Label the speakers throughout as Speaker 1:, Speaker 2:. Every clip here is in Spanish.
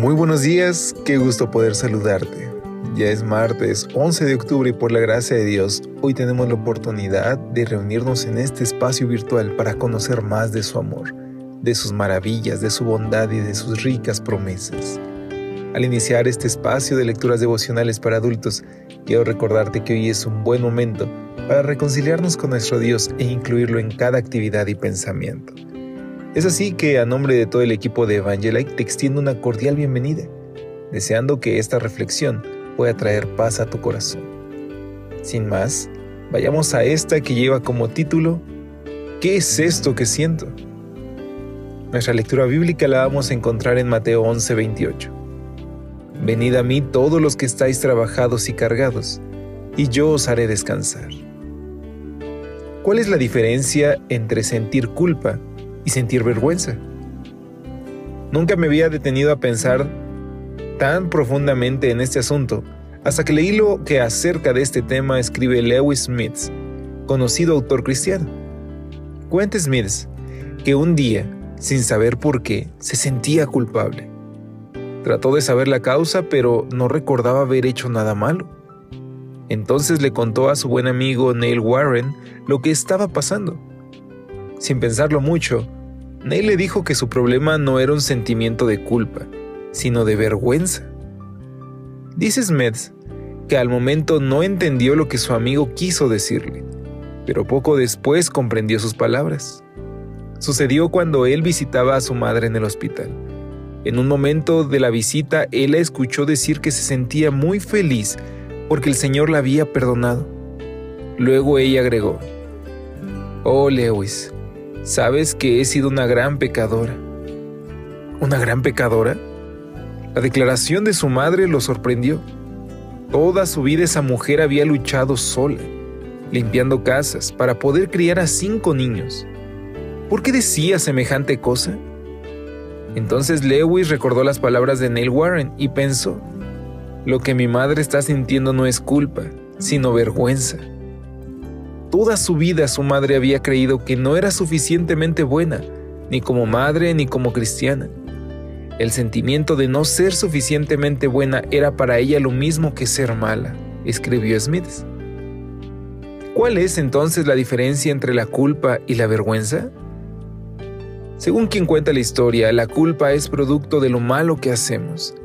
Speaker 1: Muy buenos días, qué gusto poder saludarte. Ya es martes 11 de octubre y por la gracia de Dios, hoy tenemos la oportunidad de reunirnos en este espacio virtual para conocer más de su amor, de sus maravillas, de su bondad y de sus ricas promesas. Al iniciar este espacio de lecturas devocionales para adultos, quiero recordarte que hoy es un buen momento para reconciliarnos con nuestro Dios e incluirlo en cada actividad y pensamiento. Es así que a nombre de todo el equipo de Evangelite te extiendo una cordial bienvenida, deseando que esta reflexión pueda traer paz a tu corazón. Sin más, vayamos a esta que lleva como título ¿Qué es esto que siento? Nuestra lectura bíblica la vamos a encontrar en Mateo 11:28. Venid a mí todos los que estáis trabajados y cargados, y yo os haré descansar. ¿Cuál es la diferencia entre sentir culpa y sentir vergüenza. Nunca me había detenido a pensar tan profundamente en este asunto hasta que leí lo que acerca de este tema escribe Lewis Smith, conocido autor cristiano. Cuenta Smith que un día, sin saber por qué, se sentía culpable. Trató de saber la causa, pero no recordaba haber hecho nada malo. Entonces le contó a su buen amigo Neil Warren lo que estaba pasando. Sin pensarlo mucho, Neil le dijo que su problema no era un sentimiento de culpa, sino de vergüenza. Dice Smith que al momento no entendió lo que su amigo quiso decirle, pero poco después comprendió sus palabras. Sucedió cuando él visitaba a su madre en el hospital. En un momento de la visita, él la escuchó decir que se sentía muy feliz porque el Señor la había perdonado. Luego ella agregó, Oh Lewis, sabes que he sido una gran pecadora. ¿Una gran pecadora? La declaración de su madre lo sorprendió. Toda su vida esa mujer había luchado sola, limpiando casas, para poder criar a cinco niños. ¿Por qué decía semejante cosa? Entonces Lewis recordó las palabras de Neil Warren y pensó, lo que mi madre está sintiendo no es culpa, sino vergüenza. Toda su vida su madre había creído que no era suficientemente buena, ni como madre ni como cristiana. El sentimiento de no ser suficientemente buena era para ella lo mismo que ser mala, escribió Smith. ¿Cuál es entonces la diferencia entre la culpa y la vergüenza? Según quien cuenta la historia, la culpa es producto de lo malo que hacemos.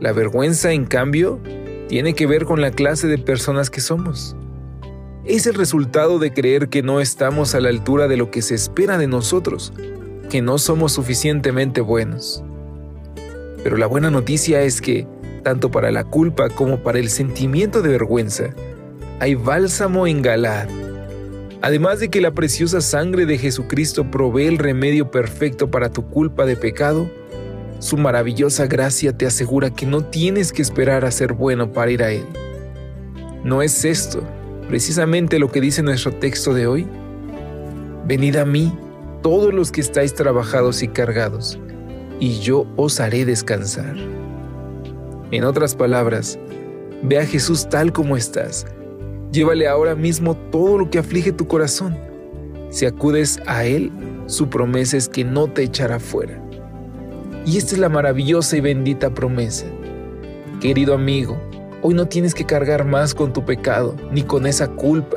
Speaker 1: La vergüenza, en cambio, tiene que ver con la clase de personas que somos es el resultado de creer que no estamos a la altura de lo que se espera de nosotros, que no somos suficientemente buenos. Pero la buena noticia es que, tanto para la culpa como para el sentimiento de vergüenza, hay bálsamo en Galad. Además de que la preciosa sangre de Jesucristo provee el remedio perfecto para tu culpa de pecado, su maravillosa gracia te asegura que no tienes que esperar a ser bueno para ir a Él. ¿No es esto precisamente lo que dice nuestro texto de hoy? Venid a mí, todos los que estáis trabajados y cargados, y yo os haré descansar. En otras palabras, ve a Jesús tal como estás. Llévale ahora mismo todo lo que aflige tu corazón. Si acudes a Él, su promesa es que no te echará fuera. Y esta es la maravillosa y bendita promesa. Querido amigo, Hoy no tienes que cargar más con tu pecado, ni con esa culpa,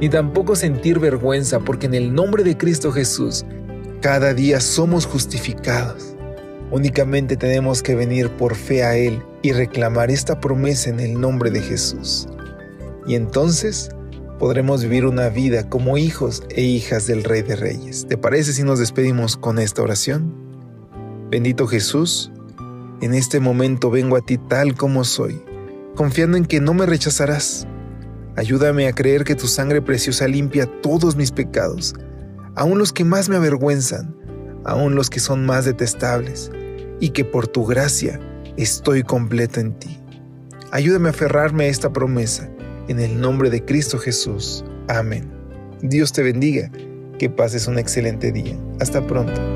Speaker 1: ni tampoco sentir vergüenza, porque en el nombre de Cristo Jesús, cada día somos justificados. Únicamente tenemos que venir por fe a Él y reclamar esta promesa en el nombre de Jesús. Y entonces podremos vivir una vida como hijos e hijas del Rey de Reyes. ¿Te parece si nos despedimos con esta oración? Bendito Jesús, en este momento vengo a ti tal como soy confiando en que no me rechazarás. Ayúdame a creer que tu sangre preciosa limpia todos mis pecados, aun los que más me avergüenzan, aun los que son más detestables, y que por tu gracia estoy completo en ti. Ayúdame a aferrarme a esta promesa, en el nombre de Cristo Jesús. Amén. Dios te bendiga, que pases un excelente día. Hasta pronto.